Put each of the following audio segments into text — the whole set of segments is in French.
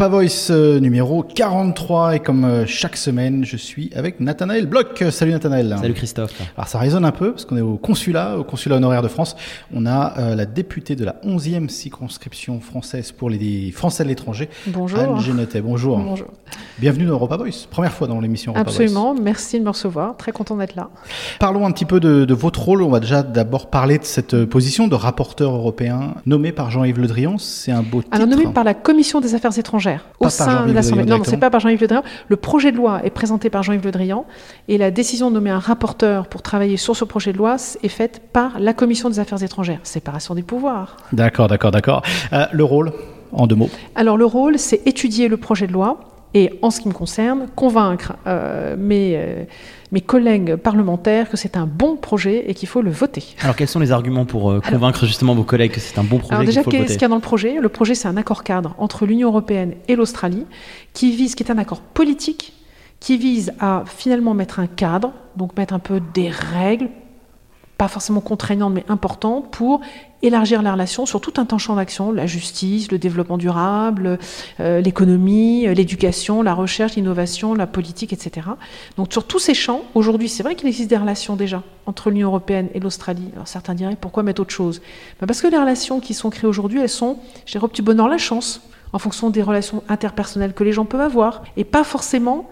Europa Voice euh, numéro 43 et comme euh, chaque semaine, je suis avec Nathanaël Bloch. Salut Nathanaël. Salut Christophe. Alors ça résonne un peu parce qu'on est au consulat, au consulat honoraire de France. On a euh, la députée de la 11e circonscription française pour les Français de l'étranger. Bonjour. Anne Genetet. Bonjour. Bonjour. Bienvenue dans Europa Voice. Première fois dans l'émission Europa Absolument. Merci de me recevoir. Très content d'être là. Parlons un petit peu de, de, votre rôle. On va déjà d'abord parler de cette position de rapporteur européen nommé par Jean-Yves Le Drian. C'est un beau titre. Alors nommé par la Commission des affaires étrangères Pas au sein de l'Assemblée. Non, c'est pas par Jean-Yves Le Drian. Le projet de loi est présenté par Jean-Yves Le Drian et la décision de nommer un rapporteur pour travailler sur ce projet de loi est faite par la Commission des affaires étrangères. Séparation des pouvoirs. D'accord, d'accord, d'accord. Euh, le rôle, en deux mots. Alors le rôle, c'est étudier le projet de loi et, en ce qui me concerne, convaincre euh, mes, euh, mes collègues parlementaires que c'est un bon projet et qu'il faut le voter. Alors quels sont les arguments pour euh, convaincre alors, justement vos collègues que c'est un bon projet Alors déjà, qu'il qu'est-ce qu'il y a dans le projet? Le projet, c'est un accord cadre entre l'Union européenne et l'Australie qui vise, qui est un accord politique qui vise à finalement mettre un cadre, donc mettre un peu des règles, pas forcément contraignantes mais importantes, pour élargir la relation sur tout un temps champ d'action, la justice, le développement durable, euh, l'économie, l'éducation, la recherche, l'innovation, la politique, etc. Donc sur tous ces champs, aujourd'hui, c'est vrai qu'il existe des relations déjà entre l'Union européenne et l'Australie. Alors certains diraient, pourquoi mettre autre chose? Ben Parce que les relations qui sont créées aujourd'hui, elles sont, au petit bonheur la chance, en fonction des relations interpersonnelles que les gens peuvent avoir, et pas forcément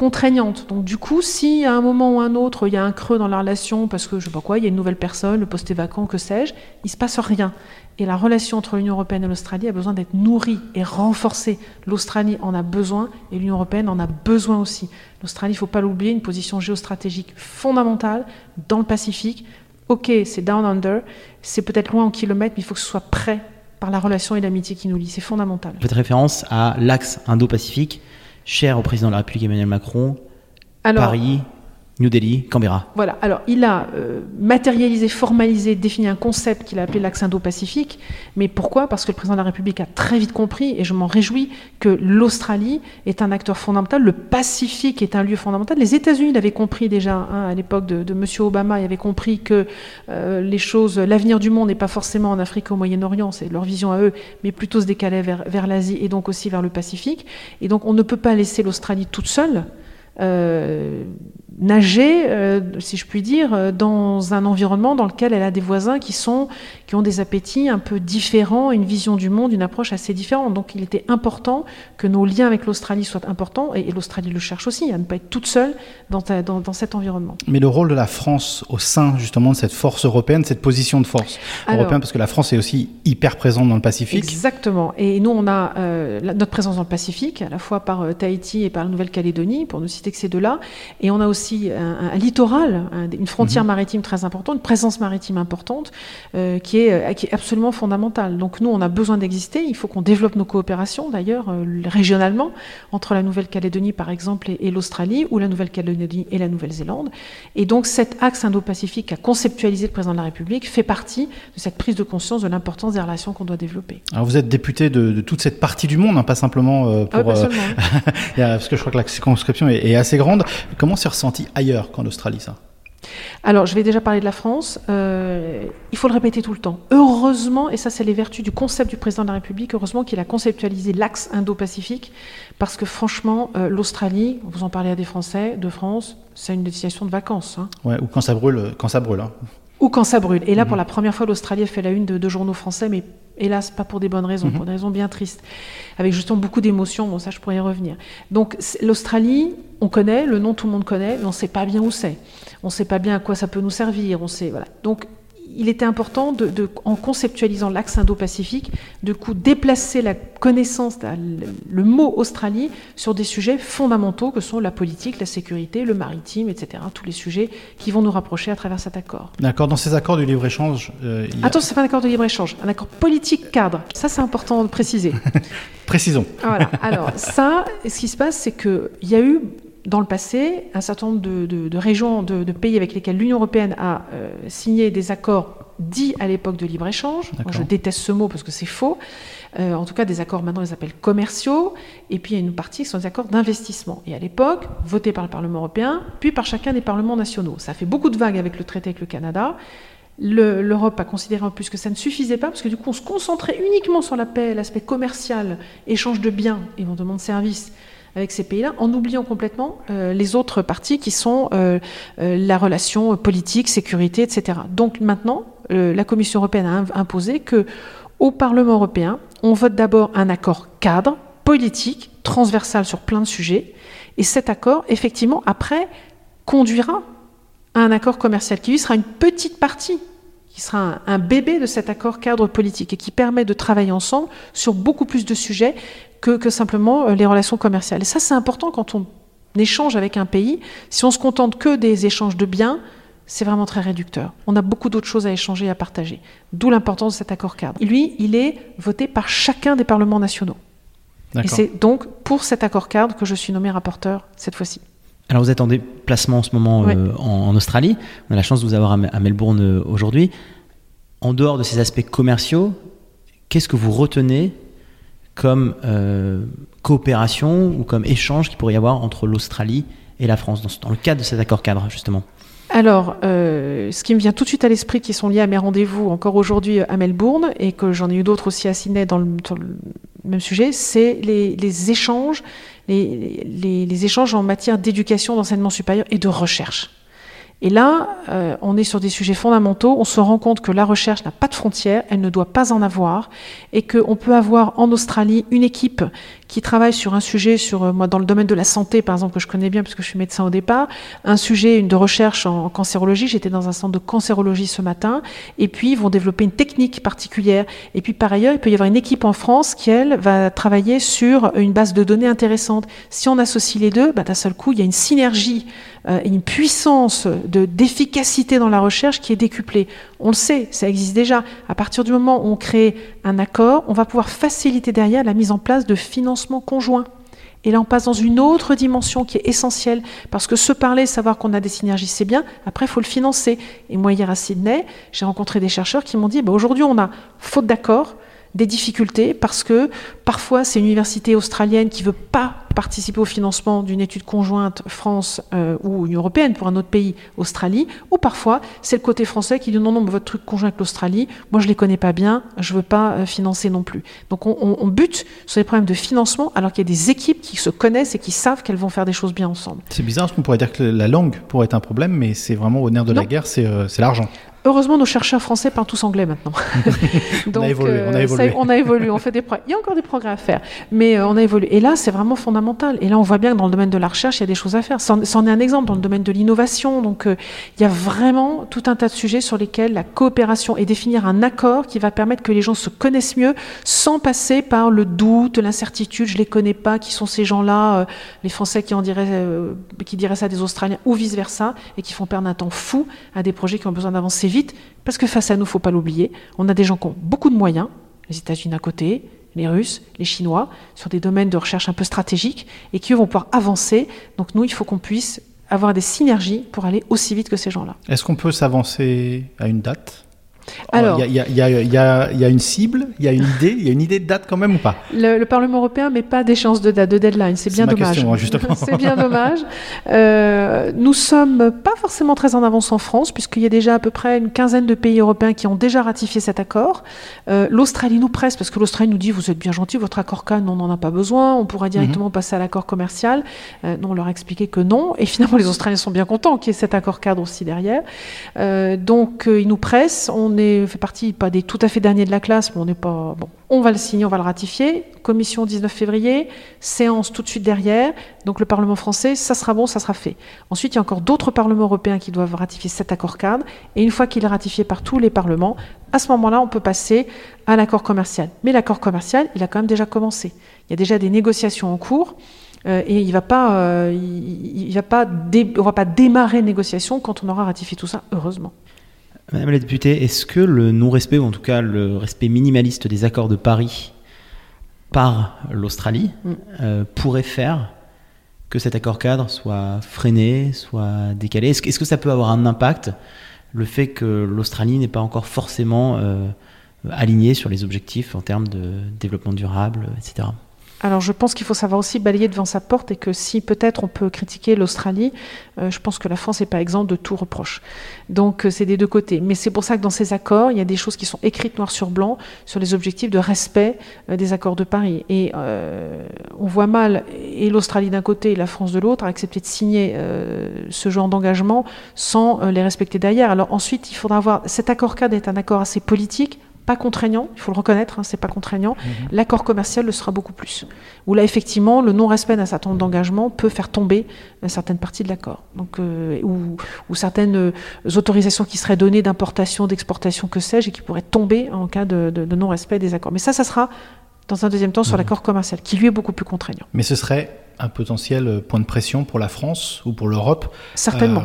contraignante. Donc du coup, si à un moment ou un autre, il y a un creux dans la relation, parce que je sais pas quoi, il y a une nouvelle personne, le poste est vacant, que sais-je, il se passe rien. Et la relation entre l'Union européenne et l'Australie a besoin d'être nourrie et renforcée. L'Australie en a besoin et l'Union européenne en a besoin aussi. L'Australie, il ne faut pas l'oublier, une position géostratégique fondamentale dans le Pacifique. Ok, c'est down under, c'est peut-être loin en kilomètres, mais il faut que ce soit prêt par la relation et l'amitié qui nous lie. C'est fondamental. Vous faites référence à l'axe Indo-Pacifique cher au président de la République Emmanuel Macron, Alors, Paris, New Delhi, Canberra. Voilà, alors il a euh, matérialisé, formalisé, défini un concept qu'il a appelé l'axe Indo-Pacifique. Mais pourquoi? Parce que le président de la République a très vite compris, et je m'en réjouis, que l'Australie est un acteur fondamental, le Pacifique est un lieu fondamental. Les États-Unis l'avaient compris déjà hein, à l'époque de, M. Obama, ils avaient compris que euh, les choses, l'avenir du monde n'est pas forcément en Afrique ou au Moyen-Orient, c'est leur vision à eux, mais plutôt se vers, vers l'Asie et donc aussi vers le Pacifique. Et donc on ne peut pas laisser l'Australie toute seule. Euh, nager, euh, si je puis dire, dans un environnement dans lequel elle a des voisins qui sont qui ont des appétits un peu différents, une vision du monde, une approche assez différente. Donc il était important que nos liens avec l'Australie soient importants, et, et l'Australie le cherche aussi, à ne pas être toute seule dans, ta, dans, dans, cet environnement. Mais le rôle de la France au sein justement de cette force européenne, cette position de force Alors, européenne, parce que la France est aussi hyper présente dans le Pacifique. Exactement. Et nous, on a euh, la, notre présence dans le Pacifique, à la fois par euh, Tahiti et par la Nouvelle-Calédonie, pour ne citer que ces deux-là. Et on a aussi un, un littoral, un, une frontière mmh. maritime très importante, une présence maritime importante, euh, qui, est, qui est absolument fondamentale. Donc nous, on a besoin d'exister. Il faut qu'on développe nos coopérations, d'ailleurs, euh, régionalement, entre la Nouvelle-Calédonie, par exemple, et, et l'Australie, ou la Nouvelle-Calédonie et la Nouvelle-Zélande. Et donc cet axe Indo-Pacifique qu'a conceptualisé le président de la République fait partie de cette prise de conscience de l'importance des relations qu'on doit développer. Alors vous êtes député de, de, toute cette partie du monde, hein, pas simplement euh, pour... Ah, pas seulement. parce que je crois que la circonscription est, est assez grande. Comment c'est ressenti ailleurs qu'en Australie, ça? Alors, je vais déjà parler de la France. Euh, il faut le répéter tout le temps. Heureusement, et ça, c'est les vertus du concept du président de la République, heureusement qu'il a conceptualisé l'axe Indo-Pacifique, parce que franchement, euh, l'Australie, vous en parlez à des Français de France, c'est une destination de vacances. Hein. Ouais, ou quand ça brûle, quand ça brûle. Hein. Ou quand ça brûle. Et là, mmh. pour la première fois, l'Australie a fait la une de deux journaux français, mais hélas, pas pour des bonnes raisons, mmh. pour des raisons bien tristes, avec justement beaucoup d'émotions. Bon, ça, je pourrais y revenir. Donc, l'Australie, on connaît, le nom tout le monde connaît, mais on ne sait pas bien où c'est. On ne sait pas bien à quoi ça peut nous servir. On sait, voilà. Donc, il était important, de, de, en conceptualisant l'axe Indo-Pacifique, de coup déplacer la connaissance, le, mot Australie, sur des sujets fondamentaux que sont la politique, la sécurité, le maritime, etc. Tous les sujets qui vont nous rapprocher à travers cet accord. D'accord. Dans ces accords de libre-échange... Euh, a... Attends, c'est pas un accord de libre-échange, un accord politique cadre. Ça, c'est important de préciser. Précisons. Voilà. Alors, ça, ce qui se passe, c'est qu'il y a eu dans le passé, un certain nombre de, de, de régions, de, de, pays avec lesquels l'Union européenne a euh, signé des accords dits à l'époque de libre-échange. Je déteste ce mot parce que c'est faux. Euh, en tout cas, des accords, maintenant, ils appellent commerciaux. Et puis, il y a une partie qui sont des accords d'investissement. Et à l'époque, votés par le Parlement européen, puis par chacun des parlements nationaux. Ça a fait beaucoup de vagues avec le traité avec le Canada. L'Europe a considéré en plus que ça ne suffisait pas, parce que du coup, on se concentrait uniquement sur la paix, l'aspect commercial, échange de biens, éventuellement de services, avec ces pays-là, en oubliant complètement euh, les autres parties qui sont euh, euh, la relation politique, sécurité, etc. Donc maintenant, la Commission européenne a imposé que au Parlement européen, on vote d'abord un accord cadre, politique, transversal sur plein de sujets, et cet accord, effectivement, après, conduira à un accord commercial qui lui sera une petite partie qui sera un, bébé de cet accord cadre politique et qui permet de travailler ensemble sur beaucoup plus de sujets que, simplement euh, les relations commerciales. Et ça, c'est important quand on échange avec un pays. Si on se contente que des échanges de biens, c'est vraiment très réducteur. On a beaucoup d'autres choses à échanger et à partager. D'où l'importance de cet accord cadre. lui, il est voté par chacun des parlements nationaux. Et c'est donc pour cet accord cadre que je suis nommé rapporteur cette fois-ci. Alors vous êtes en déplacement en ce moment euh, en, Australie. On a la chance de vous avoir à, Melbourne euh, aujourd'hui. En dehors de ces aspects commerciaux, qu'est-ce que vous retenez comme euh, coopération ou comme échange qu'il pourrait y avoir entre l'Australie et la France dans, le cadre de cet accord cadre justement alors, euh, ce qui me vient tout de suite à l'esprit, qui sont liés à mes rendez-vous encore aujourd'hui à Melbourne, et que j'en ai eu d'autres aussi à Sydney dans le, même sujet, c'est les, échanges, les échanges en matière d'éducation, d'enseignement supérieur et de recherche. Et là, euh, on est sur des sujets fondamentaux. On se rend compte que la recherche n'a pas de frontières, elle ne doit pas en avoir, et qu'on peut avoir en Australie une équipe qui travaille sur un sujet, sur euh, moi dans le domaine de la santé par exemple que je connais bien puisque je suis médecin au départ, un sujet une de recherche en, cancérologie. J'étais dans un centre de cancérologie ce matin, et puis ils vont développer une technique particulière. Et puis par ailleurs, il peut y avoir une équipe en France qui elle va travailler sur une base de données intéressante. Si on associe les deux, bah, d'un seul coup, il y a une synergie euh, une puissance de d'efficacité dans la recherche qui est décuplée. On le sait, ça existe déjà. À partir du moment où on crée un accord, on va pouvoir faciliter derrière la mise en place de financements conjoints. Et là, on passe dans une autre dimension qui est essentielle, parce que se parler, savoir qu'on a des synergies, c'est bien. Après, il faut le financer. Et moi, hier à Sydney, j'ai rencontré des chercheurs qui m'ont dit, bah, aujourd'hui, on a faute d'accord, des difficultés parce que parfois c'est une université australienne qui veut pas participer au financement d'une étude conjointe France euh, ou Union européenne pour un autre pays, Australie, ou parfois c'est le côté français qui dit non non votre truc conjoint avec l'Australie, moi je les connais pas bien, je veux pas euh, financer non plus. Donc on, on, bute sur les problèmes de financement alors qu'il y a des équipes qui se connaissent et qui savent qu'elles vont faire des choses bien ensemble. C'est bizarre parce qu'on pourrait dire que la langue pourrait être un problème, mais c'est vraiment au nerf de la guerre, c'est euh, l'argent. Heureusement, nos chercheurs français parlent tous anglais maintenant. Donc, on, a évolué, on, a évolué. on a évolué. on fait des progrès. Il y a encore des progrès à faire, mais euh, on a évolué. Et là, c'est vraiment fondamental. Et là, on voit bien que dans le domaine de la recherche, il y a des choses à faire. C'en est un exemple dans le domaine de l'innovation. Donc, euh, il y a vraiment tout un tas de sujets sur lesquels la coopération et définir un accord qui va permettre que les gens se connaissent mieux, sans passer par le doute, l'incertitude. Je les connais pas. Qui sont ces gens-là euh, Les Français qui en diraient, qui diraient ça des Australiens ou vice versa, et qui font perdre un temps fou à des projets qui ont besoin d'avancer vite, parce que face à nous, faut pas l'oublier, on a des gens qui ont beaucoup de moyens, les États-Unis à côté, les Russes, les Chinois, sur des domaines de recherche un peu stratégiques, et qui vont pouvoir avancer. Donc nous, il faut qu'on puisse avoir des synergies pour aller aussi vite que ces gens-là. Est-ce qu'on peut s'avancer à une date? Alors, il y, a, une cible, il y a une idée, il y a une idée de date quand même ou pas? Le, Parlement européen met pas d'échéance de date, de deadline. C'est bien dommage. C'est bien dommage. Euh, nous sommes pas forcément très en avance en France, puisqu'il y a déjà à peu près une quinzaine de pays européens qui ont déjà ratifié cet accord. Euh, L'Australie nous presse, parce que l'Australie nous dit vous êtes bien gentil, votre accord CAN, on n'en a pas besoin, on pourra directement mhm. passer à l'accord commercial. Euh, non, on leur a expliqué que non. Et finalement, les Australiens sont bien contents qu'il y ait cet accord cadre aussi derrière. Euh, donc, ils nous pressent. On on fait partie pas des tout à fait derniers de la classe, mais on n'est pas bon. On va le signer, on va le ratifier. Commission 19 février, séance tout de suite derrière. Donc le Parlement français, ça sera bon, ça sera fait. Ensuite, il y a encore d'autres parlements européens qui doivent ratifier cet accord cadre. Et une fois qu'il est ratifié par tous les parlements, à ce moment-là, on peut passer à l'accord commercial. Mais l'accord commercial, il a quand même déjà commencé. Il y a déjà des négociations en cours. Euh, et il va pas, euh, il, va pas, on va pas démarrer quand on aura ratifié tout ça, heureusement. Madame la députée, est-ce que le non-respect, ou en tout cas le respect minimaliste des accords de Paris par l'Australie mm. euh, pourrait faire que cet accord cadre soit freiné, soit décalé? Est-ce que ça peut avoir un impact le fait que l'Australie n'est pas encore forcément euh, alignée sur les objectifs en termes de développement durable, etc. Alors je pense qu'il faut savoir aussi balayer devant sa porte et que si peut-être on peut critiquer l'Australie, euh, je pense que la France n'est pas exempte de tout reproche. Donc euh, c'est des deux côtés. Mais c'est pour ça que dans ces accords, il y a des choses qui sont écrites noir sur blanc sur les objectifs de respect euh, des accords de Paris. Et on voit mal, et l'Australie d'un côté et la France de l'autre, accepter de signer ce genre d'engagement sans les respecter derrière. Alors ensuite, il faudra voir, cet accord cadre est un accord assez politique, pas contraignant, il faut le reconnaître, hein, c'est pas contraignant. Mhm. L'accord commercial le sera beaucoup plus. Où là, effectivement, le non-respect d'un certain nombre d'engagements peut faire tomber euh, certaines parties de l'accord. Donc, euh, ou, certaines euh, autorisations qui seraient données d'importation, d'exportation, que sais-je, et qui pourraient tomber en cas de, non-respect des accords. Mais ça, ça sera dans un deuxième temps sur mhm. l'accord commercial, qui lui est beaucoup plus contraignant. Mais ce serait un potentiel point de pression pour la France ou pour l'Europe Certainement.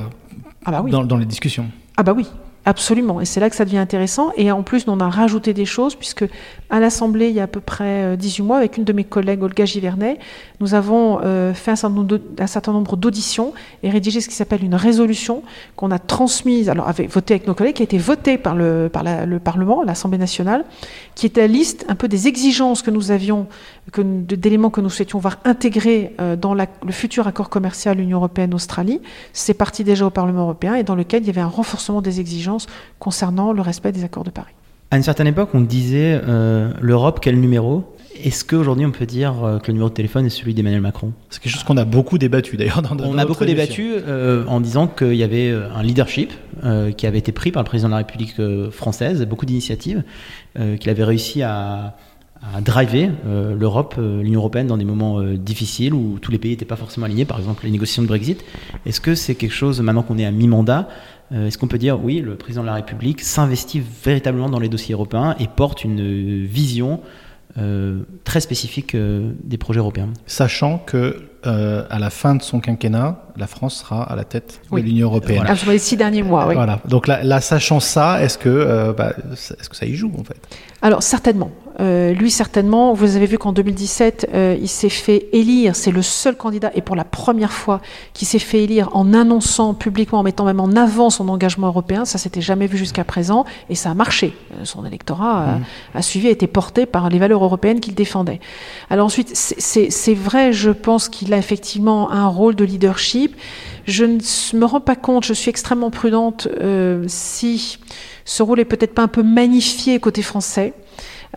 ah bah oui. dans les discussions. Ah bah oui, Absolument, et c'est là que ça devient intéressant. Et en plus, on a rajouté des choses, puisque à l'Assemblée, il y a à peu près 18 euh, mois, avec une de mes collègues, Olga Givernet, nous avons euh, fait un certain nombre d'auditions et rédigé ce qui s'appelle une résolution qu'on a transmise, alors avait voté avec nos collègues, qui a été votée par le, par le Parlement, l'Assemblée nationale, qui était la liste un peu des exigences que nous avions, d'éléments que nous souhaitions voir intégrés euh, dans le futur accord commercial Union européenne-Australie. C'est parti déjà au Parlement européen et dans lequel il y avait un renforcement des exigences concernant le respect des accords de Paris. À une certaine époque, on disait euh, l'Europe, quel numéro? Est-ce qu'aujourd'hui, on peut dire euh, que le numéro de téléphone est celui d'Emmanuel Macron? C'est quelque chose qu'on a beaucoup débattu d'ailleurs. Dans, on a beaucoup débattu euh, en disant qu'il y avait un leadership qui avait été pris par le président de la République française, beaucoup d'initiatives, qu'il avait réussi à, à driver l'Europe, l'Union européenne dans des moments difficiles où tous les pays n'étaient pas forcément alignés, par exemple les négociations de Brexit. Est-ce que c'est quelque chose, maintenant qu'on est à mi-mandat, euh, est-ce qu'on peut dire, oui, le président de la République s'investit véritablement dans les dossiers européens et porte une vision euh, très spécifique euh, des projets européens? Sachant que à la fin de son quinquennat, la France sera à la tête de l'Union européenne. Voilà. sur les six derniers mois, oui. Voilà. Donc là, sachant ça, est-ce que, bah, est-ce que ça y joue en fait? Alors certainement. Euh, lui, certainement, vous avez vu qu'en 2017, euh, il s'est fait élire, c'est le seul candidat, et pour la première fois, qui s'est fait élire en annonçant publiquement, en mettant même en avant son engagement européen. Ça s'était jamais vu jusqu'à présent, et ça a marché. Euh, son électorat a, suivi, a été porté par les valeurs européennes qu'il défendait. Alors ensuite, c'est vrai, je pense qu'il a effectivement un rôle de leadership. Je ne me rends pas compte, je suis extrêmement prudente si ce rôle est peut-être pas un peu magnifié côté français.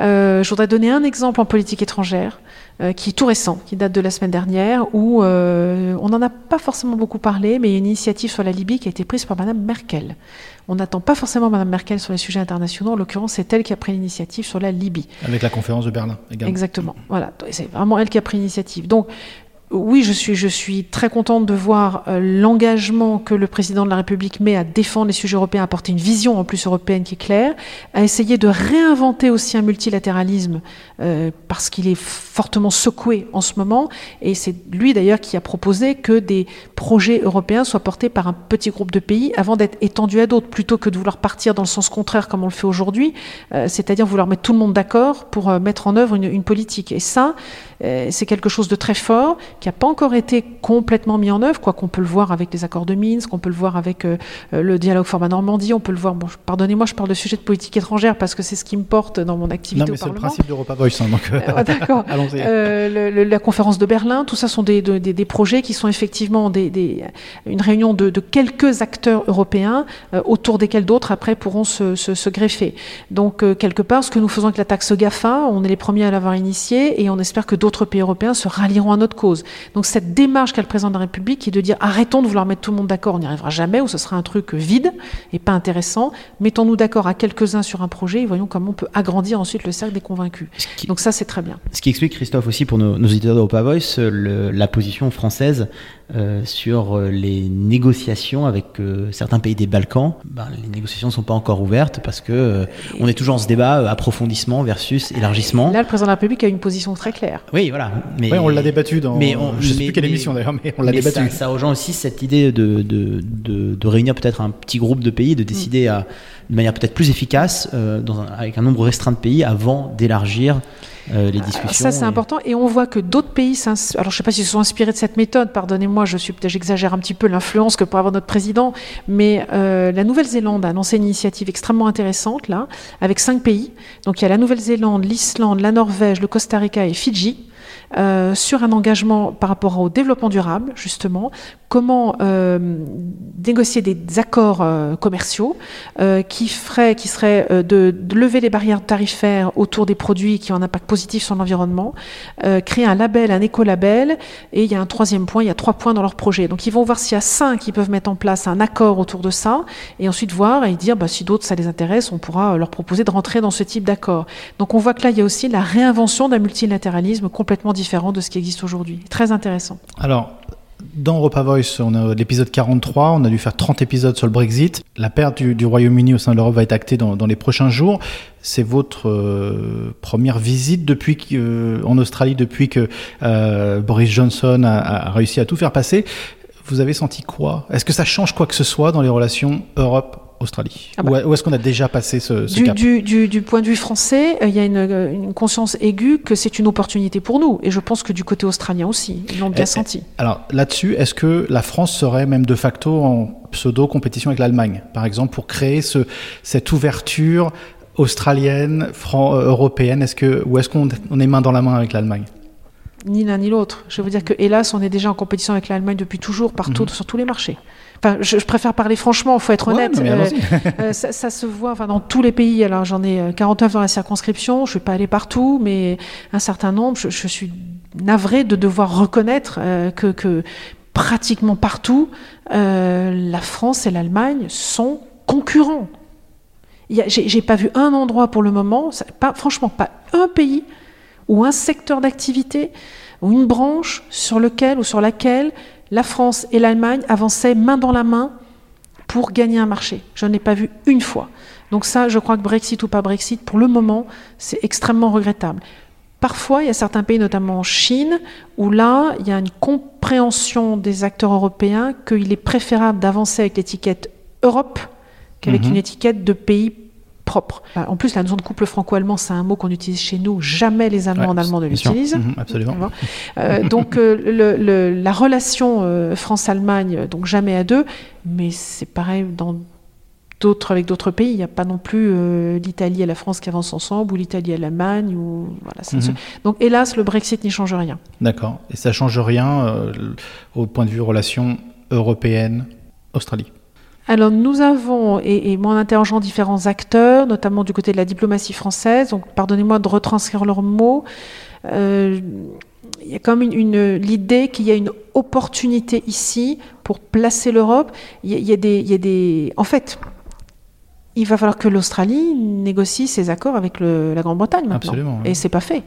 Euh, je voudrais donner un exemple en politique étrangère euh, qui est tout récent, qui date de la semaine dernière, où euh, on n'en a pas forcément beaucoup parlé, mais il y a une initiative sur la Libye qui a été prise par Madame Merkel. On n'attend pas forcément Madame Merkel sur les sujets internationaux. En l'occurrence, c'est elle qui a pris l'initiative sur la Libye. Avec la conférence de Berlin également. Exactement. Voilà. C'est vraiment elle qui a pris l'initiative. Donc, oui, je suis, je suis très contente de voir euh, l'engagement que le président de la République met à défendre les sujets européens, à porter une vision en plus européenne qui est claire, à essayer de réinventer aussi un multilatéralisme euh, parce qu'il est fortement secoué en ce moment. Et c'est lui d'ailleurs qui a proposé que des projets européens soient portés par un petit groupe de pays avant d'être étendus à d'autres, plutôt que de vouloir partir dans le sens contraire comme on le fait aujourd'hui, euh, c'est-à-dire vouloir mettre tout le monde d'accord pour mettre en œuvre une, une politique. Et ça, c'est quelque chose de très fort qui n'a pas encore été complètement mis en œuvre, quoi qu'on peut le voir avec les accords de Minsk, on peut le voir avec euh, euh, le dialogue format Normandie, on peut le voir. Bon, pardonnez-moi, je parle de sujets de politique étrangère parce que c'est ce qui me porte dans mon activité non, mais c'est le principe d'Europa Voice, hein, donc. Euh, d'accord. la conférence de Berlin, tout ça sont des, des, projets qui sont effectivement des, une réunion de, quelques acteurs européens autour desquels d'autres après pourront se, se, greffer. Donc quelque part, ce que nous faisons avec la taxe Gafa, on est les premiers à l'avoir initié et on espère que d'autres pays européens se rallieront à notre cause. Donc cette démarche qu'a le président de la République qui est de dire arrêtons de vouloir mettre tout le monde d'accord, on n'y arrivera jamais, ou ce sera un truc vide et pas intéressant. Mettons-nous d'accord à quelques-uns sur un projet et voyons comment on peut agrandir ensuite le cercle des convaincus. Donc ça c'est très bien. Ce qui explique Christophe aussi pour nos, nos éditeurs d'Europa Voice la position française euh, sur euh, les négociations avec euh, certains pays des Balkans. Ben, les négociations ne sont pas encore ouvertes parce que on est toujours en ce débat approfondissement versus élargissement. Là, le président de la République a une position très claire. Oui, voilà. Mais on l'a débattu dans. Mais on, je ne sais plus quelle émission d'ailleurs, mais on l'a débattu. Ça, ça, rejoint aussi cette idée de, de, de, de réunir peut-être un petit groupe de pays, de décider à de manière peut-être plus efficace, euh, dans un- avec un nombre restreint de pays, avant d'élargir euh, les discussions. Ça, c'est et- important. Et on voit que d'autres pays, s'ins- alors je ne sais pas s'ils se sont inspirés de cette méthode, pardonnez-moi, je suis j'exagère un petit peu l'influence que pourrait avoir notre président, mais euh, la Nouvelle-Zélande a lancé une initiative extrêmement intéressante, là, avec cinq pays. Donc il y a la Nouvelle-Zélande, l'Islande, la Norvège, le Costa Rica et Fidji. Euh, sur un engagement par rapport au développement durable, justement, comment euh, négocier des accords euh, commerciaux qui, ferait, qui serait euh, de, lever les barrières tarifaires autour des produits qui ont un impact positif sur l'environnement, créer un label, un écolabel, et il y a un troisième point, il y a trois points dans leur projet. Donc ils vont voir s'il y a cinq qui peuvent mettre en place un accord autour de ça, et ensuite voir et dire bah, si d'autres ça les intéresse, on pourra leur proposer de rentrer dans ce type d'accord. Donc on voit que là, il y a aussi la réinvention d'un multilatéralisme complètement différent de ce qui existe aujourd'hui. Très intéressant. Alors, dans Europa Voice, on a l'épisode 43, on a dû faire 30 épisodes sur le Brexit. La perte du, Royaume-Uni au sein de l'Europe va être actée dans, les prochains jours. C'est votre euh, première visite depuis euh, en Australie depuis que euh, Boris Johnson a, a réussi à tout faire passer. Vous avez senti quoi? Est-ce que ça change quoi que ce soit dans les relations Europe-Australie Ah bah. Ou est-ce qu'on a déjà passé ce, ce Du, cap? du, du, du point de vue français, euh, il y a une, euh, une conscience aiguë que c'est une opportunité pour nous. Et je pense que du côté australien aussi, ils l'ont bien Eh, senti. Alors là-dessus, est-ce que la France serait même de facto en pseudo-compétition avec l'Allemagne, par exemple, pour créer ce, cette ouverture australienne, euh, européenne? Est-ce que ou est-ce qu'on on est main dans la main avec l'Allemagne? Ni l'un ni l'autre. Je veux dire que, hélas, on est déjà en compétition avec l'Allemagne depuis toujours, partout, sur tous les marchés. Enfin, je, je préfère parler franchement, il faut être Ouais, honnête. non, mais Euh, euh, ça, ça se voit enfin, dans tous les pays. Alors, j'en ai euh, 49 dans la circonscription. Je ne suis pas allée partout, mais un certain nombre. Je, je suis navrée de devoir reconnaître euh, que, que pratiquement partout, euh, la France et l'Allemagne sont concurrents. J'ai pas vu un endroit pour le moment, pas, franchement, pas un pays ou un secteur d'activité ou une branche sur lequel ou sur laquelle la France et l'Allemagne avançaient main dans la main pour gagner un marché. Je n'ai pas vu une fois. Donc ça, je crois que Brexit ou pas Brexit, pour le moment, c'est extrêmement regrettable. Parfois, il y a certains pays, notamment en Chine, où là, il y a une compréhension des acteurs européens qu'il est préférable d'avancer avec l'étiquette Europe qu'avec Mhm. une étiquette de pays propre. En plus, la notion de couple franco-allemand, c'est un mot qu'on utilise chez nous. Jamais les Allemands Ouais, en allemand ne l'utilisent. Mhm, absolument. Euh, donc euh, le- le- la relation euh, France-Allemagne, donc jamais à deux, mais c'est pareil dans d'autres avec d'autres pays. Il n'y a pas non plus euh, l'Italie et la France qui avancent ensemble ou l'Italie et l'Allemagne ou voilà. Mhm. Donc hélas, le Brexit n'y change rien. D'accord. Et ça change rien euh, au point de vue relation européenne-Australie. Alors nous avons, et, et moi en interrogeant différents acteurs, notamment du côté de la diplomatie française, donc pardonnez-moi de retranscrire leurs mots, euh, il y a comme une, une- l'idée qu'il y a une opportunité ici pour placer l'Europe. Il y a, il y a des, il y a des, en fait, il va falloir que l'Australie négocie ses accords avec le- la Grande-Bretagne maintenant, Absolument, oui. et c'est pas fait.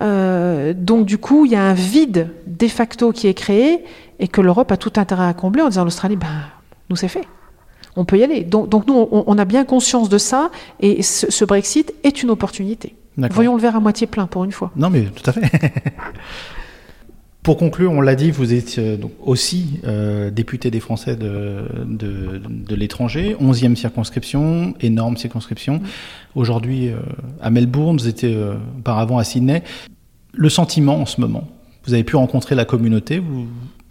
Euh, donc du coup, il y a un vide de facto qui est créé et que l'Europe a tout intérêt à combler en disant à l'Australie, ben, nous c'est fait. On peut y aller. Donc, donc nous, on, on a bien conscience de ça et ce, ce Brexit est une opportunité. Voyons le verre à moitié plein pour une fois. Non, mais tout à fait. Pour conclure, on l'a dit, vous êtes euh, donc aussi euh, député des Français de, de, de l'étranger, 11e circonscription, énorme circonscription. Aujourd'hui, euh, à Melbourne, vous étiez euh, auparavant à Sydney. Le sentiment en ce moment, vous avez pu rencontrer la communauté, vous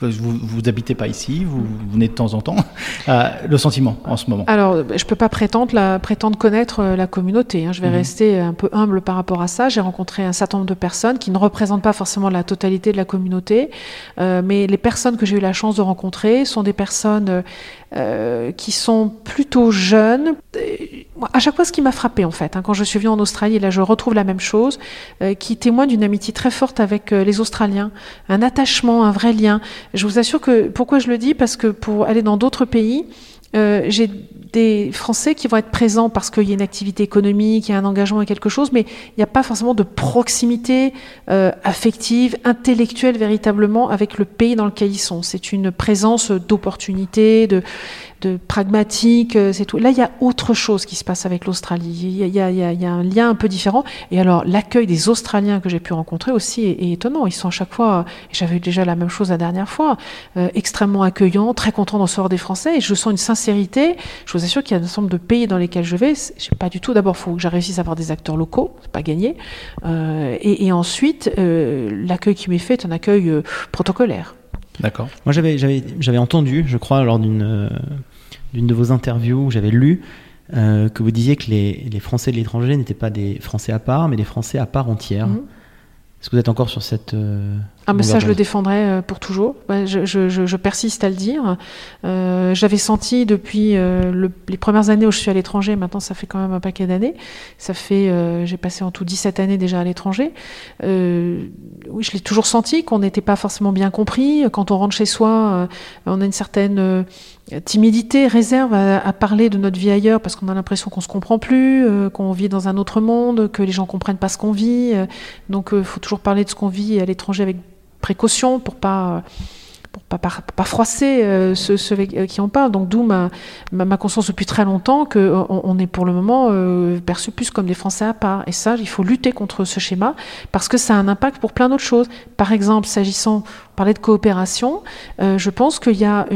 vous, vous habitez pas ici, vous, vous venez de temps en temps. Euh, le sentiment en ce moment. Alors, je ne peux pas prétendre, la, prétendre connaître euh, la communauté. hein. Je vais Mhm. rester un peu humble par rapport à ça. J'ai rencontré un certain nombre de personnes qui ne représentent pas forcément la totalité de la communauté, euh, mais les personnes que j'ai eu la chance de rencontrer sont des personnes euh, qui sont plutôt jeunes. À chaque fois, ce qui m'a frappé, en fait, hein, quand je suis venue en Australie, là, je retrouve la même chose, euh, qui témoigne d'une amitié très forte avec euh, les Australiens, un attachement, un vrai lien. Je vous assure que, pourquoi je le dis? Parce que pour aller dans d'autres pays, j'ai des Français qui vont être présents parce qu'il y a une activité économique, il y a un engagement et quelque chose, mais il n'y a pas forcément de proximité euh, affective, intellectuelle véritablement avec le pays dans lequel ils sont. C'est une présence d'opportunités, de de pragmatique, euh, c'est tout. Là, il y a autre chose qui se passe avec l'Australie. Il y, a, il, y a, il y a un lien un peu différent. Et alors, l'accueil des Australiens que j'ai pu rencontrer aussi est, est, étonnant. Ils sont à chaque fois, et j'avais eu déjà la même chose la dernière fois, euh, extrêmement accueillants, très contents d'en sortir des Français. Et je sens une sincérité. Je vous assure qu'il y a un nombre de pays dans lesquels je vais. Je sais pas du tout. D'abord, il faut que réussisse à avoir des acteurs locaux. C'est pas gagné. Euh, et, et, ensuite, euh, l'accueil qui m'est fait est un accueil euh, protocolaire. D'accord. Moi, j'avais, entendu, je crois, lors d'une, euh, d'une de vos interviews, j'avais lu euh, que vous disiez que les, les Français de l'étranger n'étaient pas des Français à part, mais des Français à part entière. Mhm. Est-ce que vous êtes encore sur cette. euh, Ah, mais ça, je le défendrai euh, pour toujours. Ouais, je, je- je- je persiste à le dire. Euh, J'avais senti depuis euh, le- les premières années où je suis à l'étranger, maintenant ça fait quand même un paquet d'années. Ça fait, j'ai passé en tout 17 années déjà à l'étranger. Oui, je l'ai toujours senti qu'on n'était pas forcément bien compris. Quand on rentre chez soi, on a une certaine timidité, réserve à, parler de notre vie ailleurs parce qu'on a l'impression qu'on se comprend plus, euh, qu'on vit dans un autre monde, que les gens comprennent pas ce qu'on vit. Euh, donc, il faut toujours parler de ce qu'on vit à l'étranger avec précaution pour pas pour pas, froisser euh, ceux, euh, qui en parlent. Donc d'où ma, conscience depuis très longtemps qu'on on est pour le moment euh, perçu plus comme des Français à part. Et ça, il faut lutter contre ce schéma parce que ça a un impact pour plein d'autres choses. Par exemple, s'agissant, parlait de coopération, euh, je pense qu'il y a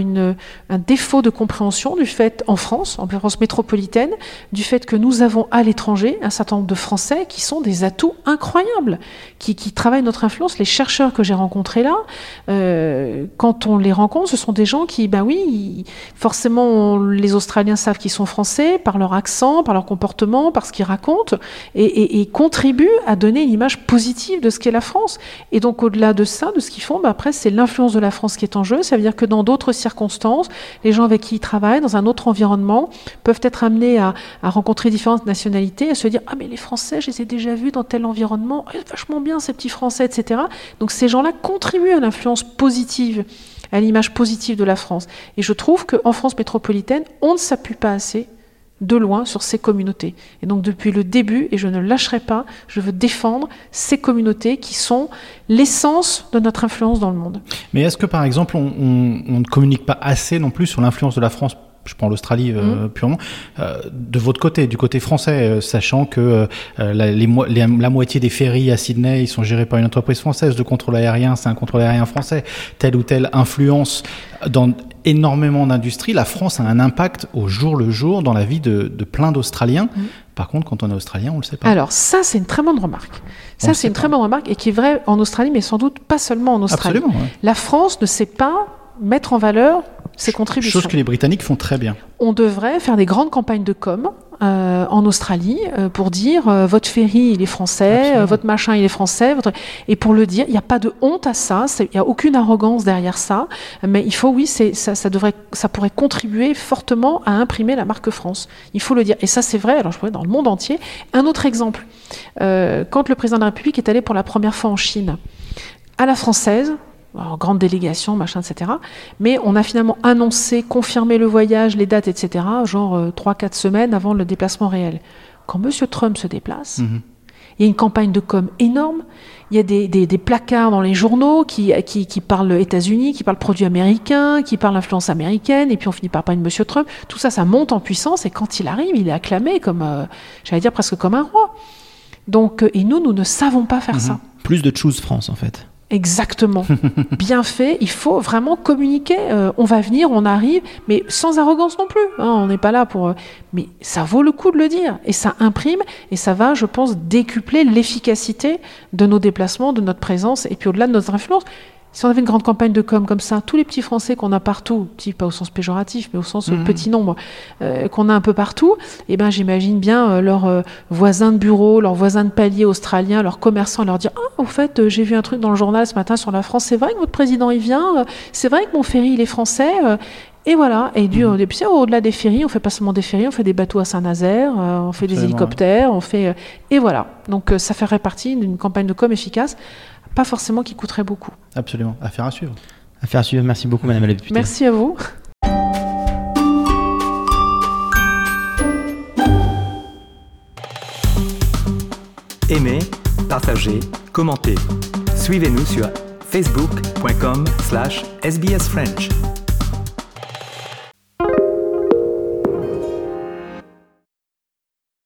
un défaut de compréhension du fait, en France, en France métropolitaine, du fait que nous avons à l'étranger un certain nombre de Français qui sont des atouts incroyables, qui, travaillent notre influence. Les chercheurs que j'ai rencontrés là, euh, quand on les rencontre, ce sont des gens qui, ben oui, forcément, les Australiens savent qu'ils sont français par leur accent, par leur comportement, par ce qu'ils racontent, et, et- et contribuent à donner une image positive de ce qu'est la France. Et donc, au-delà de ça, de ce qu'ils font, ben après, c'est l'influence de la France qui est en jeu. Ça veut dire que dans d'autres circonstances, les gens avec qui ils travaillent, dans un autre environnement, peuvent être amenés à, rencontrer différentes nationalités, à se dire, ah mais les Français, je les ai déjà vus dans tel environnement, Ah, vachement bien ces petits Français, etc. Donc ces gens-là contribuent à l'influence positive, à l'image positive de la France. Et je trouve qu'en France métropolitaine, on ne s'appuie pas assez de loin sur ces communautés. Et donc depuis le début, et je ne lâcherai pas, je veux défendre ces communautés qui sont l'essence de notre influence dans le monde. Mais est-ce que par exemple, on, ne communique pas assez non plus sur l'influence de la France je prends l'Australie euh, purement, euh, de votre côté, du côté français, euh, sachant que la, les mo- les- la moitié des ferries à Sydney, ils sont gérés par une entreprise française de contrôle aérien, c'est un contrôle aérien français, telle ou telle influence dans énormément d'industries, la France a un impact au jour le jour dans la vie de, de plein d'Australiens. Par contre, quand on est Australien, on le sait pas. Alors ça, c'est une très bonne remarque. Ça, c'est une pas. très bonne remarque et qui est vraie en Australie, mais sans doute pas seulement en Australie. Absolument. ouais. La France ne sait pas mettre en valeur ses contributions. Chose que les Britanniques font très bien. On devrait faire des grandes campagnes de com euh, en Australie euh, pour dire euh, votre ferry il est français, votre machin il est français, votre... et pour le dire, il n'y a pas de honte à ça, il n'y a aucune arrogance derrière ça, mais il faut oui, ça, ça devrait, ça pourrait contribuer fortement à imprimer la marque France. Il faut le dire, et ça c'est vrai. Alors je pourrais dans le monde entier. Un autre exemple, quand le président de la République est allé pour la première fois en Chine, à la française, en grande délégation, machin, etc. Mais on a finalement annoncé, confirmé le voyage, les dates, etc., genre euh, 3-4 semaines avant le déplacement réel. Quand M. Trump se déplace, Mhm. il y a une campagne de com énorme. Il y a des, des- des placards dans les journaux qui, qui, qui parlent États-Unis, qui parlent produits américains, qui parlent influence américaine, et puis on finit par parler de M. Trump. Tout ça, ça monte en puissance, et quand il arrive, il est acclamé comme, euh, j'allais dire presque comme un roi. Donc, euh, et nous, nous ne savons pas faire ça. Plus de Choose France, en fait. Exactement. Bien fait. Il faut vraiment communiquer. Euh, on va venir, on arrive, mais sans arrogance non plus. hein, on n'est pas là pour. euh, mais ça vaut le coup de le dire. Et ça imprime et ça va, je pense, décupler l'efficacité de nos déplacements, de notre présence et puis au-delà de notre influence. Si on avait une grande campagne de com comme ça, tous les petits Français qu'on a partout, pas au sens péjoratif, mais au sens euh, Mhm. petit nombre, euh, qu'on a un peu partout, eh ben j'imagine bien euh, leurs euh, voisins de bureau, leurs voisins de palier australiens, leurs commerçants leur dire ah au fait j'ai vu un truc dans le journal ce matin sur la France, c'est vrai que votre président il vient, c'est vrai que mon ferry il est français. et voilà, et du, et puis, au-delà des ferries, on fait pas seulement des ferries, on fait des bateaux à Saint-Nazaire, on fait des hélicoptères, on fait, et voilà. Donc ça ferait partie d'une campagne de com efficace, pas forcément qui coûterait beaucoup. Absolument. Affaire à suivre. Affaire à suivre. Merci beaucoup, Madame la députée. Merci à vous. Aimez, partagez, commentez. Suivez-nous sur facebook.com slash sbsfrench.